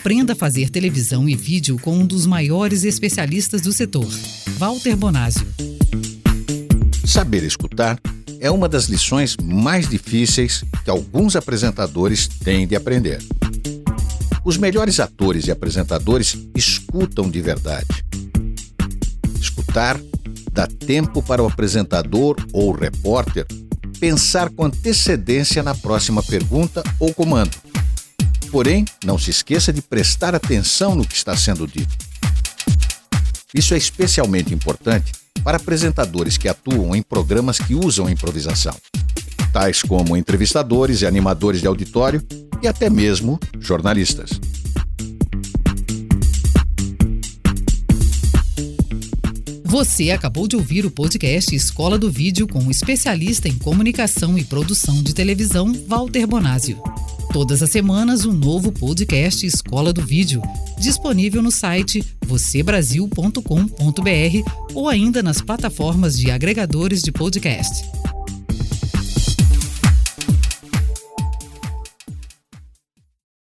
Aprenda a fazer televisão e vídeo com um dos maiores especialistas do setor, Walter Bonásio. Saber escutar é uma das lições mais difíceis que alguns apresentadores têm de aprender. Os melhores atores e apresentadores escutam de verdade. Escutar dá tempo para o apresentador ou repórter pensar com antecedência na próxima pergunta ou comando. Porém, não se esqueça de prestar atenção no que está sendo dito. Isso é especialmente importante para apresentadores que atuam em programas que usam improvisação, tais como entrevistadores e animadores de auditório e até mesmo jornalistas. Você acabou de ouvir o podcast Escola do Vídeo com o especialista em comunicação e produção de televisão, Walter Bonásio. Todas as semanas, um novo podcast Escola do Vídeo, disponível no site vocêbrasil.com.br ou ainda nas plataformas de agregadores de podcast.